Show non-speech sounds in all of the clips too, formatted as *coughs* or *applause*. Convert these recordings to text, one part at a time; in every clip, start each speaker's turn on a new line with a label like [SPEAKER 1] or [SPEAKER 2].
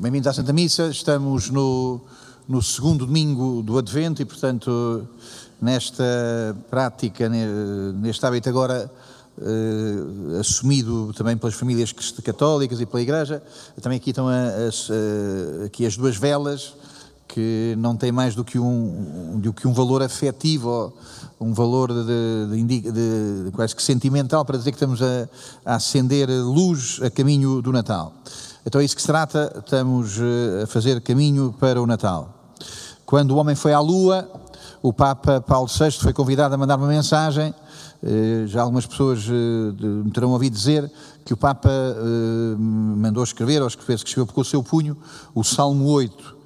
[SPEAKER 1] Bem-vindos à Santa Missa, estamos no, no segundo domingo do Advento e, portanto, nesta prática, neste hábito agora uh, assumido também pelas famílias católicas e pela Igreja, também aqui estão as, uh, aqui as duas velas que não têm mais do que um, do que um valor afetivo, um valor de, de, de quase que sentimental para dizer que estamos a, a acender luz a caminho do Natal. Então é isso que se trata, estamos eh, a fazer caminho para o Natal. Quando o homem foi à Lua, o Papa Paulo VI foi convidado a mandar uma mensagem. Eh, já algumas pessoas eh, me terão ouvido dizer que o Papa mandou escrever, ou escreveu, escreveu com o seu punho, o Salmo 8,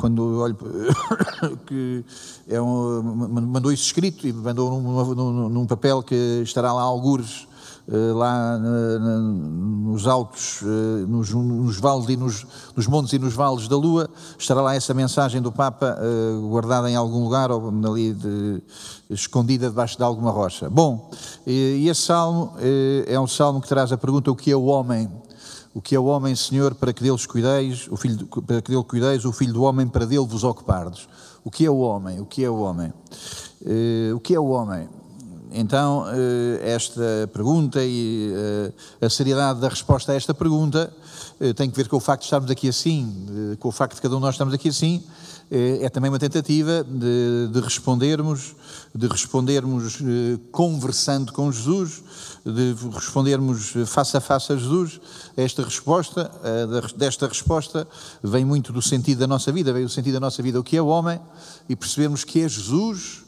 [SPEAKER 1] quando olho *coughs* que é um, mandou isso escrito e mandou num, num, num papel que estará lá algures lá nos altos, eh, nos, nos vales e nos, nos, montes e nos vales da Lua, estará lá essa mensagem do Papa eh, guardada em algum lugar ou ali de, escondida debaixo de alguma rocha. Bom, e esse salmo é um salmo que traz a pergunta: o que é o homem? O que é o homem, Senhor, para que deles cuideis, o filho, para que dele cuideis, o filho do homem, para dele vos ocupardes? O que é o homem? O que é o homem? o que é o homem? Então, eh, esta pergunta e eh, a seriedade da resposta a esta pergunta eh, tem que ver com o facto de estarmos aqui assim, com o facto de cada um de nós estarmos aqui assim, é também uma tentativa de, de respondermos, de respondermos conversando com Jesus, de respondermos face a face a Jesus. Esta resposta, desta resposta, vem muito do sentido da nossa vida, vem do sentido da nossa vida o que é o homem e percebemos que é Jesus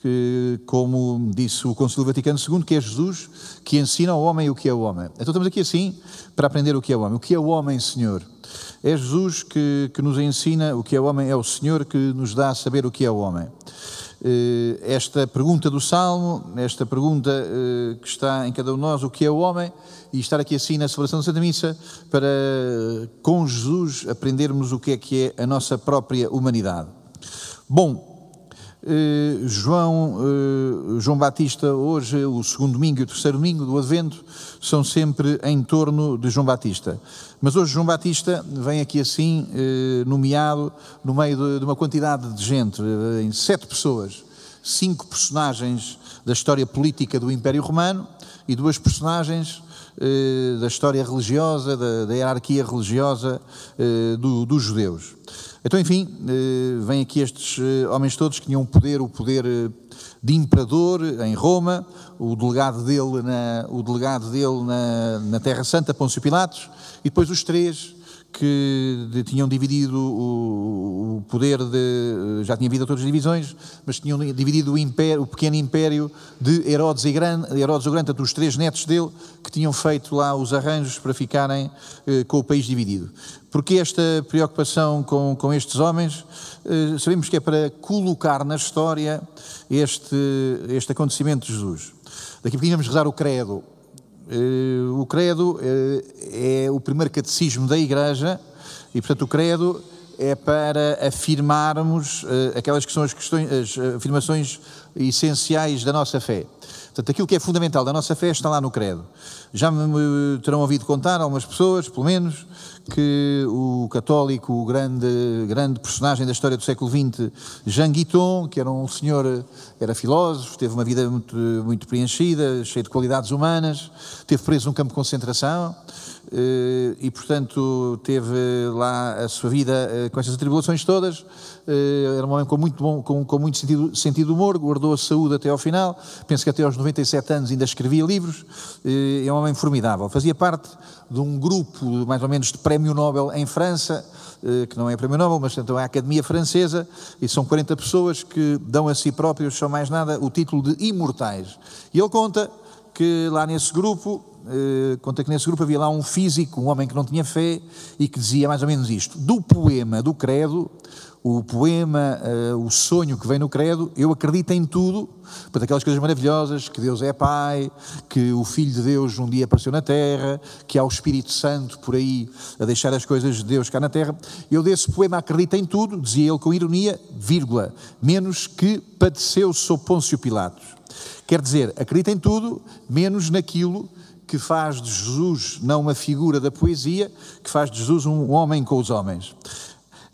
[SPEAKER 1] que, como disse o Concílio Vaticano II, que é Jesus que ensina ao homem o que é o homem. Então estamos aqui assim para aprender o que é o homem. O que é o homem, Senhor? É Jesus que, que nos ensina o que é o homem, é o Senhor que nos dá a saber o que é o homem. Eh, esta pergunta do Salmo, esta pergunta eh, que está em cada um de nós, o que é o homem, e estar aqui assim na celebração da Santa Missa, para com Jesus aprendermos o que é que é a nossa própria humanidade. Bom, João, eh, João Batista, hoje, o segundo domingo e o terceiro domingo do Advento, são sempre em torno de João Batista. Mas hoje João Batista vem aqui assim, eh, nomeado no meio de, uma quantidade de gente, em sete pessoas, cinco personagens da história política do Império Romano e duas personagens da história religiosa, da, hierarquia religiosa do, dos judeus. Então, enfim, eh, vêm aqui estes eh, homens todos que tinham o poder, o poder eh, de imperador em Roma, o delegado dele na, o delegado dele na, na Terra Santa, Pôncio Pilatos, e depois os três que de, tinham dividido o, o, poder de. Já tinha havido as divisões, mas tinham dividido o, império, o pequeno império de Herodes, e Grande, Herodes o Grande, dos três netos dele, que tinham feito lá os arranjos para ficarem eh, com o país dividido. Porque esta preocupação com, com estes homens? Eh, sabemos que é para colocar na história este, este acontecimento de Jesus. Daqui a pouquinho vamos rezar o credo. Eh, o credo eh, é o primeiro catecismo da Igreja e, portanto, o credo é para afirmarmos aquelas que são as, questões, as afirmações essenciais da nossa fé. Portanto, aquilo que é fundamental da nossa fé está lá no credo. Já me terão ouvido contar, algumas pessoas, pelo menos, que o católico, o grande, grande personagem da história do século XX, Jean Guiton, que era um senhor, era filósofo, teve uma vida muito, muito preenchida, cheia de qualidades humanas, teve preso num campo de concentração eh, e, portanto, teve lá a sua vida eh, com essas atribulações todas. Eh, era um homem com muito, bom, com, com muito sentido, sentido humor, guardou a saúde até ao final, penso que até aos 97 anos ainda escrevia livros, é um homem formidável. Fazia parte de um grupo, mais ou menos, de prémio Nobel em França, que não é prémio Nobel, mas então é a Academia Francesa, e são 40 pessoas que dão a si próprios, só mais nada, o título de imortais. E ele conta que lá nesse grupo eh, conta que nesse grupo havia lá um físico, um homem que não tinha fé e que dizia mais ou menos isto: do poema do Credo, o poema, uh, o sonho que vem no Credo, eu acredito em tudo, para aquelas coisas maravilhosas, que Deus é Pai, que o Filho de Deus um dia apareceu na Terra, que há o Espírito Santo por aí a deixar as coisas de Deus cá na Terra. Eu desse poema acredito em tudo, dizia ele com ironia, vírgula, menos que padeceu sob Pôncio Pilatos. Quer dizer, acredita em tudo, menos naquilo que faz de Jesus não uma figura da poesia, que faz de Jesus um homem com os homens.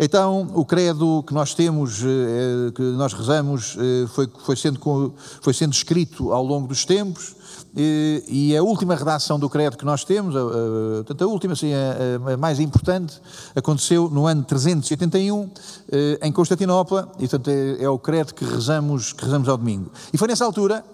[SPEAKER 1] Então, o credo que nós temos, eh, que nós rezamos, eh, foi, foi, sendo, foi sendo escrito ao longo dos tempos, e a última redação do credo que nós temos, a, a última, assim, a, mais importante, aconteceu no ano 381, eh, em Constantinopla, e portanto é, é o credo que rezamos, que rezamos ao domingo. E foi nessa altura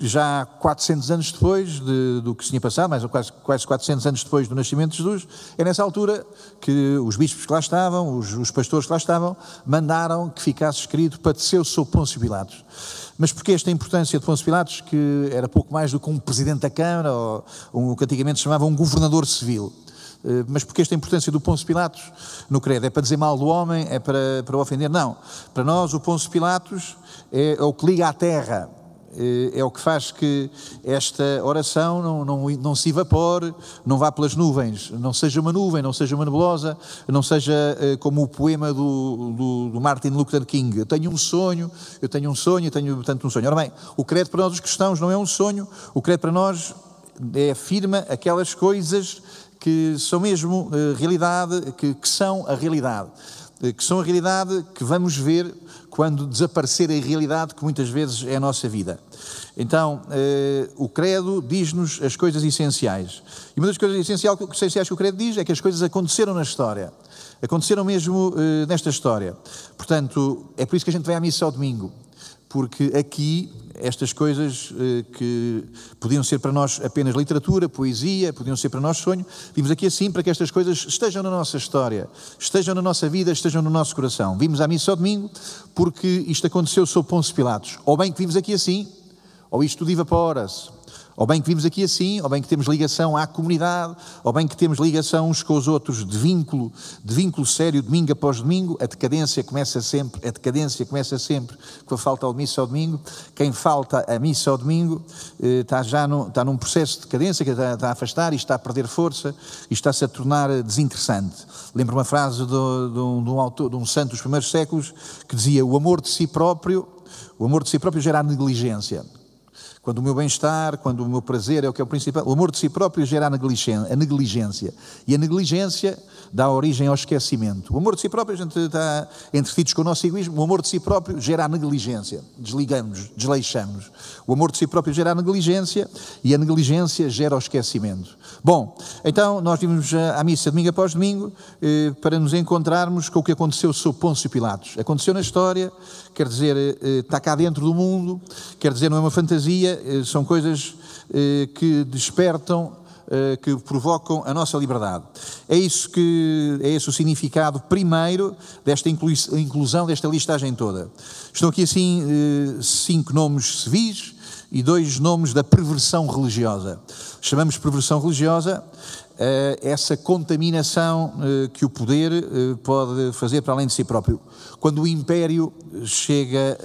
[SPEAKER 1] já 400 anos depois de, do que se tinha passado, mais ou quase, quase 400 anos depois do nascimento de Jesus, é nessa altura que os bispos que lá estavam, os, os pastores que lá estavam, mandaram que ficasse escrito padeceu sob Pôncio Pilatos. Mas porquê esta importância de Pôncio Pilatos, que era pouco mais do que um presidente da Câmara, ou um, o que antigamente se chamava um governador civil? Eh, mas porque esta importância do Pôncio Pilatos no credo? É para dizer mal do homem? É para, para ofender? Não. Para nós, o Pôncio Pilatos é, é o que liga à terra é o que faz que esta oração não, não, não se evapore, não vá pelas nuvens, não seja uma nuvem, não seja uma nebulosa, não seja eh, como o poema do, do, do, Martin Luther King. Eu tenho um sonho, eu tenho um sonho, eu tenho tanto um sonho. Ora bem, o credo para nós os cristãos não é um sonho, o credo para nós é afirma aquelas coisas que são mesmo uh, realidade, que, que são a realidade. que são a realidade que vamos ver quando desaparecer a realidade que muitas vezes é a nossa vida. Então, eh, o credo diz-nos as coisas essenciais. E uma das coisas essenciais, que o credo diz é que as coisas aconteceram na história. Aconteceram mesmo eh, nesta história. Portanto, é por isso que a gente vai à missa ao domingo. Porque aqui estas coisas eh, que podiam ser para nós apenas literatura, poesia, podiam ser para nós sonho, vimos aqui assim para que estas coisas estejam na nossa história, estejam na nossa vida, estejam no nosso coração. Vimos à missa ao domingo porque isto aconteceu sob Pôncio Pilatos. Ou bem que vimos aqui assim, ou isto tudo evapora-se. Ou bem que vimos aqui assim, ou bem que temos ligação à comunidade, ou bem que temos ligação uns com os outros de vínculo, de vínculo sério, domingo após domingo, a decadência começa sempre, a decadência começa sempre com a falta ao missa ao domingo. Quem falta a missa ao domingo eh, está já no, está num processo de decadência, que está, está a afastar e está a perder força e está-se a tornar desinteressante. Lembro uma frase de, de, um, de, um autor, de um santo dos primeiros séculos que dizia: O amor de si próprio, o amor de si próprio gera a negligência. Quando o meu bem-estar, quando o meu prazer é o que é o principal, o amor de si próprio gera a negligência. E a negligência dá origem ao esquecimento. O amor de si próprio, a gente está entretidos com o nosso egoísmo, o amor de si próprio gera a negligência. Desligamos, desleixamos. O amor de si próprio gera a negligência e a negligência gera o esquecimento. Bom, então nós vimos à missa domingo após domingo eh, para nos encontrarmos com o que aconteceu sob Pôncio Pilatos. Aconteceu na história, quer dizer, eh, está cá dentro do mundo, quer dizer, não é uma fantasia, eh, são coisas eh, que despertam eh, que provocam a nossa liberdade. É isso que é esse o significado primeiro desta inclusão desta listagem toda. Estão aqui assim eh, cinco nomes civis e dois nomes da perversão religiosa. Chamamos perversão religiosa eh, essa contaminação que o poder pode fazer para além de si próprio. Quando o império chega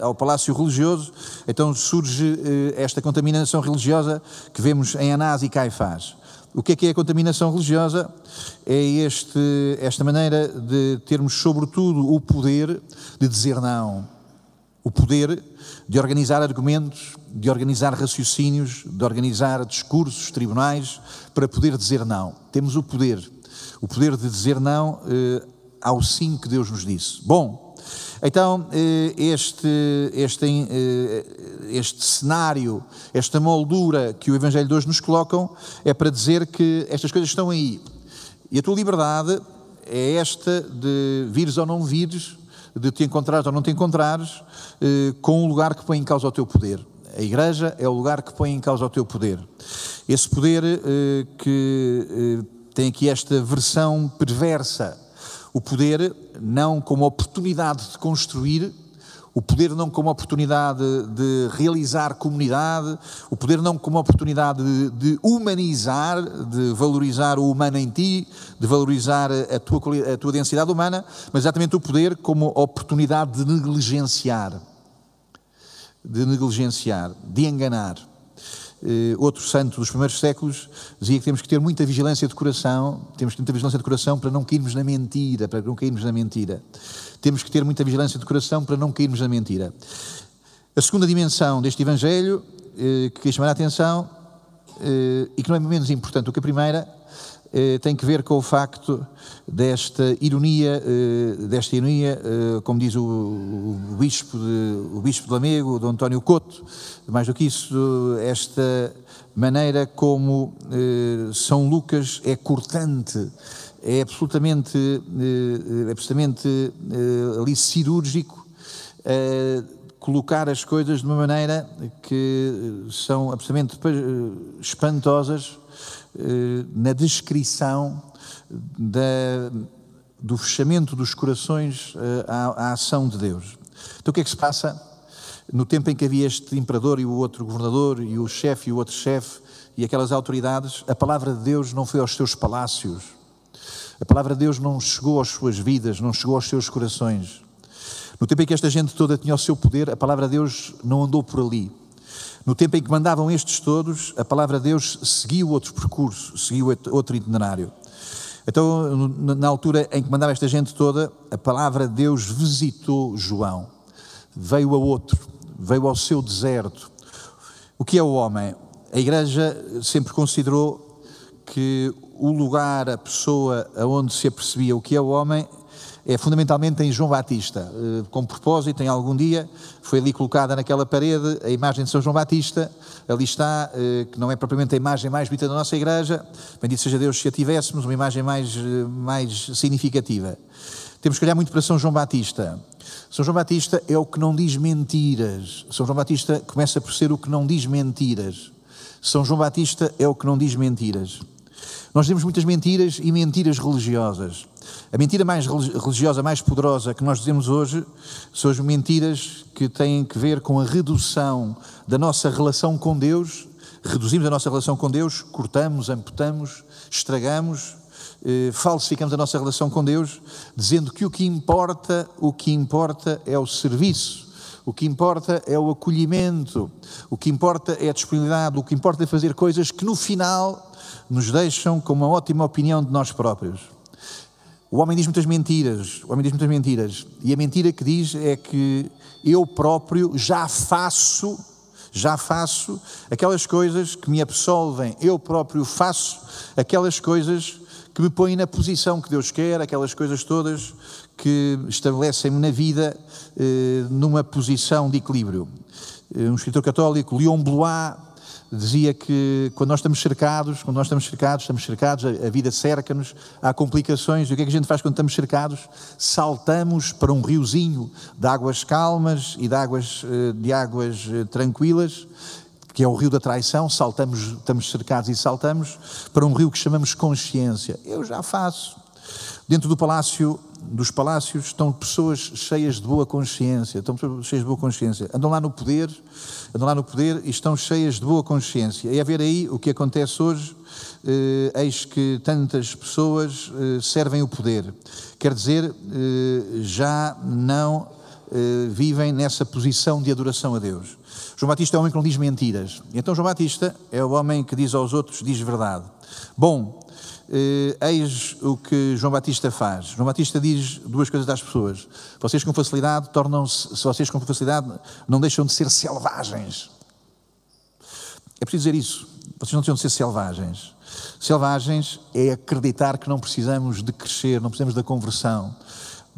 [SPEAKER 1] ao palácio religioso, então surge esta contaminação religiosa que vemos em Anás e Caifás. O que é que é a contaminação religiosa? É este, esta maneira de termos, sobretudo, o poder de dizer não. O poder de organizar argumentos, de organizar raciocínios, de organizar discursos, tribunais, para poder dizer não. Temos o poder. O poder de dizer não eh, ao sim que Deus nos disse. Bom, então, eh, este, este, eh, este cenário, esta moldura que o Evangelho de hoje nos colocam, é para dizer que estas coisas estão aí. E a tua liberdade é esta de vires ou não vires, de te encontrares ou não te encontrares, eh, com o lugar que põe em causa o teu poder. A igreja é o lugar que põe em causa o teu poder. Esse poder que tem aqui esta versão perversa o poder não como oportunidade de construir, o poder não como oportunidade de realizar comunidade, o poder não como oportunidade de, de humanizar, de valorizar o humano em ti, de valorizar a tua, a tua densidade humana, mas exatamente o poder como oportunidade de negligenciar, de negligenciar, de enganar. Eh, outro santo dos primeiros séculos dizia que temos que ter muita vigilância de coração, temos que ter muita vigilância de coração para não cairmos na mentira, para não cairmos na mentira. Temos que ter muita vigilância de coração para não cairmos na mentira. A segunda dimensão deste Evangelho, eh, que quis chamar a atenção, eh, e que não é menos importante do que a primeira, tem que ver com o facto desta ironia, eh, desta ironia, como diz o, o, bispo de, o bispo de Lamego, António Couto, mais do que isso, esta maneira como São Lucas é cortante, é absolutamente, é absolutamente ali cirúrgico, colocar as coisas de uma maneira que são absolutamente espantosas eh, na descrição da, do fechamento dos corações eh, à, à ação de Deus. Então o que é que se passa? No tempo em que havia este imperador e o outro governador, e o chefe e o outro chefe, e aquelas autoridades, a palavra de Deus não foi aos seus palácios. A palavra de Deus não chegou às suas vidas, não chegou aos seus corações. No tempo em que esta gente toda tinha o seu poder, a palavra de Deus não andou por ali. No tempo em que mandavam estes todos, a palavra de Deus seguiu outro percurso, seguiu outro itinerário. Então, na altura em que mandava esta gente toda, a palavra de Deus visitou João. Veio a outro, veio ao seu deserto. O que é o homem? A igreja sempre considerou que o lugar, a pessoa aonde se apercebia o que é o homem é fundamentalmente em João Batista. Eh, com propósito, em algum dia, foi ali colocada naquela parede a imagem de São João Batista. Ali está, eh, que não é propriamente a imagem mais bonita da nossa igreja. Bendito seja Deus se a tivéssemos, uma imagem mais, eh, mais significativa. Temos que olhar muito para São João Batista. São João Batista é o que não diz mentiras. São João Batista começa por ser o que não diz mentiras. São João Batista é o que não diz mentiras. Nós temos muitas mentiras e mentiras religiosas. A mentira mais religiosa, mais poderosa que nós dizemos hoje são as mentiras que têm que ver com a redução da nossa relação com Deus. Reduzimos a nossa relação com Deus, cortamos, amputamos, estragamos, eh, falsificamos a nossa relação com Deus, dizendo que o que importa, o que importa é o serviço. O que importa é o acolhimento, o que importa é a disponibilidade, o que importa é fazer coisas que no final nos deixam com uma ótima opinião de nós próprios. O homem diz muitas mentiras, o homem diz muitas mentiras, e a mentira que diz é que eu próprio já faço, já faço aquelas coisas que me absolvem, eu próprio faço aquelas coisas que me põem na posição que Deus quer, aquelas coisas todas que estabelecem-me na vida eh, numa posição de equilíbrio. Eh, um escritor católico, Leon Blois, dizia que quando nós estamos cercados, quando nós estamos cercados, estamos cercados, a, vida cerca-nos, há complicações, e o que é que a gente faz quando estamos cercados? Saltamos para um riozinho de águas calmas e de águas, eh, de águas tranquilas, que é o rio da traição, saltamos, estamos cercados e saltamos para um rio que chamamos consciência. Eu já faço. Dentro do palácio dos palácios estão pessoas cheias de boa consciência, estão cheias de boa consciência. Andam lá no poder, andam lá no poder e estão cheias de boa consciência. E a ver aí o que acontece hoje, eh, eis que tantas pessoas eh, servem o poder. Quer dizer, eh, já não eh, vivem nessa posição de adoração a Deus. João Batista é o homem que não diz mentiras. Então João Batista é o homem que diz aos outros, diz verdade. Bom, eh, eis o que João Batista faz. João Batista diz duas coisas às pessoas. Vocês com facilidade tornam-se, se vocês com facilidade não deixam de ser selvagens. É preciso dizer isso. Vocês não deixam de ser selvagens. Selvagens é acreditar que não precisamos de crescer, não precisamos da conversão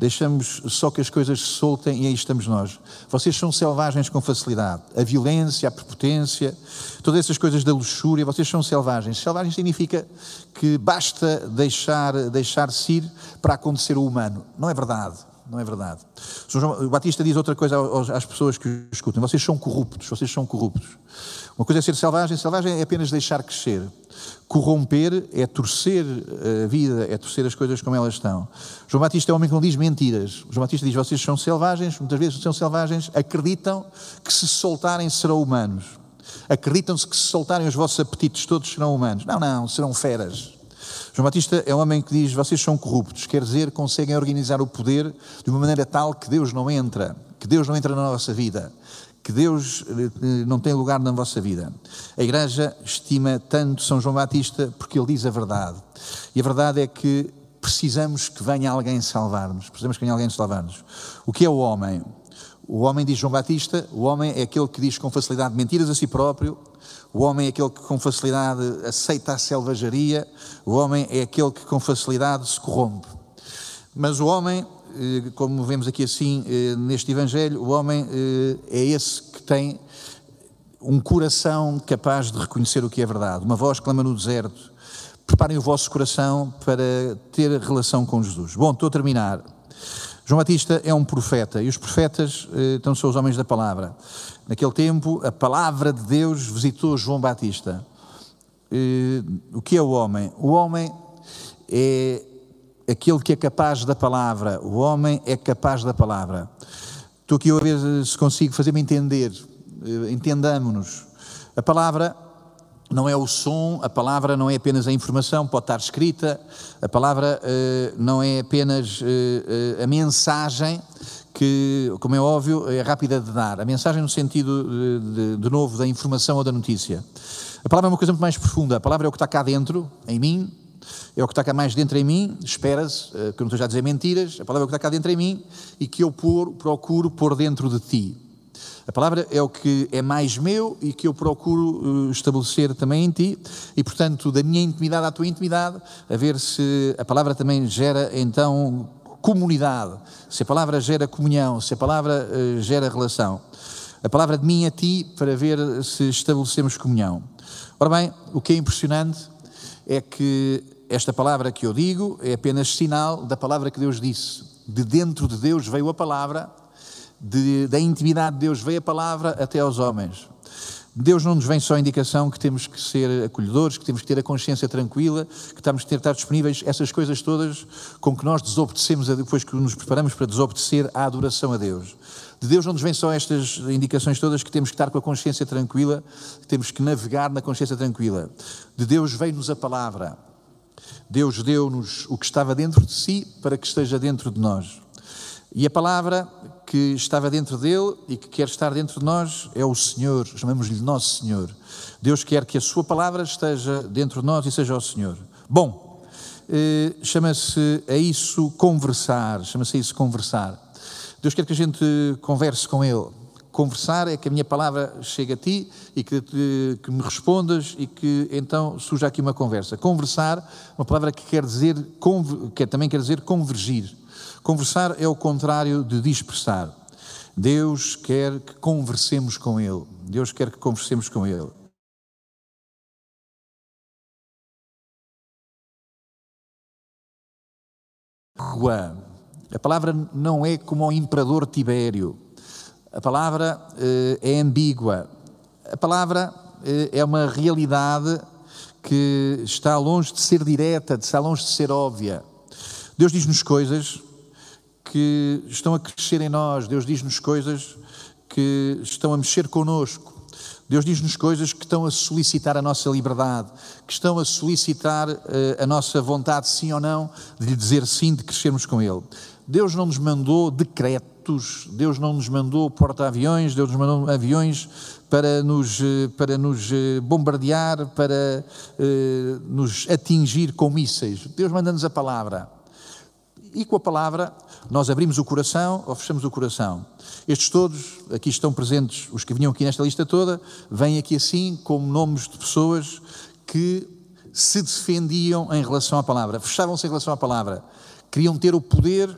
[SPEAKER 1] deixamos só que as coisas se soltem e aí estamos nós. Vocês são selvagens com facilidade. A violência, a prepotência, todas essas coisas da luxúria, vocês são selvagens. Selvagem significa que basta deixar, deixar-se ir para acontecer o humano. Não é verdade. Não é verdade. O Batista diz outra coisa às pessoas que o escutam: vocês são corruptos, vocês são corruptos. Uma coisa é ser selvagem, selvagem é apenas deixar crescer. Corromper é torcer a vida, é torcer as coisas como elas estão. João Batista é um homem que não diz mentiras. João Batista diz: vocês são selvagens, muitas vezes são selvagens, acreditam que se soltarem serão humanos. Acreditam-se que se soltarem os vossos apetites todos serão humanos. Não, não, serão feras. João Batista é um homem que diz: vocês são corruptos, quer dizer, conseguem organizar o poder de uma maneira tal que Deus não entra, que Deus não entra na nossa vida, que Deus eh, não tem lugar na vossa vida. A Igreja estima tanto São João Batista porque ele diz a verdade. E a verdade é que precisamos que venha alguém salvar-nos. Precisamos que venha alguém salvar-nos. O que é o homem? O homem, diz João Batista, o homem é aquele que diz com facilidade mentiras a si próprio, o homem é aquele que com facilidade aceita a selvageria, o homem é aquele que com facilidade se corrompe. Mas o homem, eh, como vemos aqui assim eh, neste Evangelho, o homem eh, é esse que tem um coração capaz de reconhecer o que é verdade. Uma voz clama no deserto. Preparem o vosso coração para ter relação com Jesus. Bom, estou a terminar. João Batista é um profeta e os profetas então são os homens da palavra. Naquele tempo, a palavra de Deus visitou João Batista. O que é o homem? O homem é aquele que é capaz da palavra. O homem é capaz da palavra. Estou aqui a ver se consigo fazer-me entender. Entendamos-nos. A palavra não é o som, a palavra não é apenas a informação, pode estar escrita, a palavra uh, não é apenas uh, uh, a mensagem, que, como é óbvio, é rápida de dar. A mensagem no sentido, de, de, de novo, da informação ou da notícia. A palavra é uma coisa muito mais profunda. A palavra é o que está cá dentro, em mim, é o que está cá mais dentro em mim, espera-se, que eu não estou já a dizer mentiras, a palavra é o que está cá dentro em mim e que eu por, procuro pôr dentro de ti. A palavra é o que é mais meu e que eu procuro eh, estabelecer também em ti, e portanto, da minha intimidade à tua intimidade, a ver se a palavra também gera então comunidade, se a palavra gera comunhão, se a palavra uh, gera relação. A palavra de mim a ti para ver se estabelecemos comunhão. Ora bem, o que é impressionante é que esta palavra que eu digo é apenas sinal da palavra que Deus disse. De dentro de Deus veio a palavra de, da intimidade de Deus veio a palavra até aos homens. Deus não nos vem só a indicação que temos que ser acolhedores, que temos que ter a consciência tranquila, que temos que estar disponíveis, essas coisas todas com que nós desobedecemos depois que nos preparamos para desobedecer à adoração a Deus. De Deus não nos vem só estas indicações todas que temos que estar com a consciência tranquila, que temos que navegar na consciência tranquila. De Deus veio-nos a palavra. Deus deu-nos o que estava dentro de si para que esteja dentro de nós. E a palavra que estava dentro dele e que quer estar dentro de nós é o Senhor, chamamos-lhe Nosso Senhor. Deus quer que a Sua palavra esteja dentro de nós e seja o Senhor. Bom, eh, chama-se a isso conversar, chama-se a isso conversar. Deus quer que a gente converse com Ele. Conversar é que a minha palavra chegue a ti e que, que me respondas e que então surja aqui uma conversa. Conversar, uma palavra que quer dizer, que também quer dizer convergir. Conversar é o contrário de dispersar. Deus quer que conversemos com Ele. Deus quer que conversemos com Ele. A palavra não é como o imperador Tibério. A palavra eh, é ambígua. A palavra eh, é uma realidade que está longe de ser direta, está longe de ser óbvia. Deus diz-nos coisas que estão a crescer em nós, Deus diz-nos coisas que estão a mexer connosco. Deus diz-nos coisas que estão a solicitar a nossa liberdade, que estão a solicitar uh, a nossa vontade, sim ou não, de lhe dizer sim, de crescermos com Ele. Deus não nos mandou decretos, Deus não nos mandou porta-aviões, Deus nos mandou aviões para nos, eh, para nos eh, bombardear, para nos atingir com mísseis. Deus manda-nos a palavra. E com a palavra nós abrimos o coração ou fechamos o coração. Estes todos, aqui estão presentes, os que vinham aqui nesta lista toda, vêm aqui assim como nomes de pessoas que se defendiam em relação à palavra, fechavam-se em relação à palavra, queriam ter o poder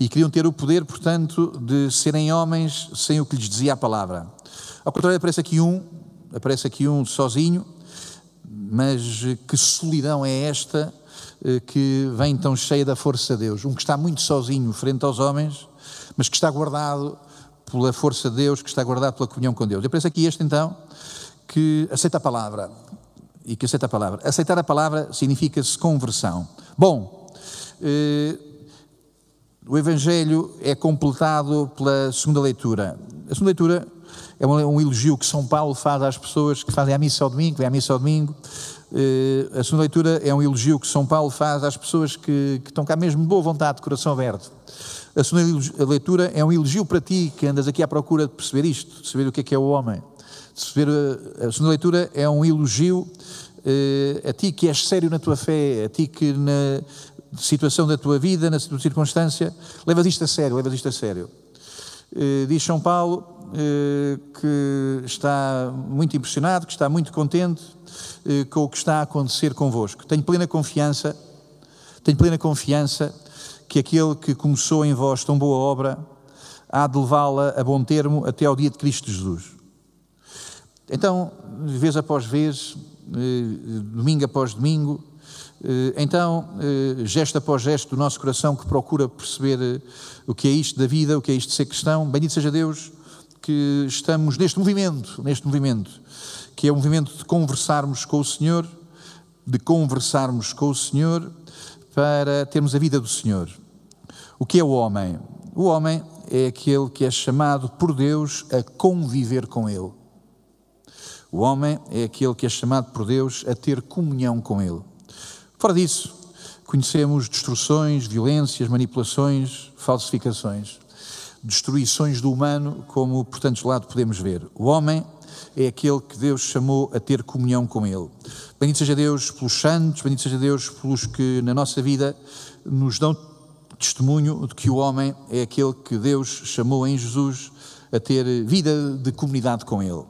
[SPEAKER 1] e queriam ter o poder, portanto, de serem homens sem o que lhes dizia a palavra. Ao contrário, aparece aqui um, aparece aqui um sozinho, mas que solidão é esta que vem tão cheia da força de Deus. Um que está muito sozinho frente aos homens, mas que está guardado pela força de Deus, que está guardado pela comunhão com Deus. Eu penso aqui este então, que aceita a palavra. E que aceita a palavra. Aceitar a palavra significa-se conversão. Bom, eh, o Evangelho é completado pela segunda leitura. A segunda leitura é um, elogio que São Paulo faz às pessoas que fazem a missa ao domingo, vêm à missa ao domingo, eh, a segunda leitura é um elogio que São Paulo faz às pessoas que, que estão cá mesmo de boa vontade, de coração aberto. A segunda leitura é um elogio para ti que andas aqui à procura de perceber isto, de saber o que é que é o homem. Eh, a segunda leitura é um elogio eh, a ti que és sério na tua fé, a ti que na situação da tua vida, na tua circunstância, levas isto a sério, levas isto a sério. Diz São Paulo que está muito impressionado, que está muito contente eh, com o que está a acontecer convosco. Tenho plena confiança, tenho plena confiança que aquele que começou em vós tão boa obra há de levá-la a bom termo até ao dia de Cristo Jesus. Então, vez após vez, domingo após domingo, eh, então, eh, gesto após gesto do nosso coração que procura perceber eh, o que é isto da vida, o que é isto de ser cristão, bendito seja Deus que estamos neste movimento, neste movimento, que é o movimento de conversarmos com o Senhor, de conversarmos com o Senhor para termos a vida do Senhor. O que é o homem? O homem é aquele que é chamado por Deus a conviver com Ele. O homem é aquele que é chamado por Deus a ter comunhão com Ele. Fora disso, conhecemos destruções, violências, manipulações, falsificações, destruições do humano, como por tantos lados podemos ver. O homem é aquele que Deus chamou a ter comunhão com Ele. Bendito seja Deus pelos santos, bendito seja Deus pelos que na nossa vida nos dão testemunho de que o homem é aquele que Deus chamou em Jesus a ter vida de comunidade com Ele.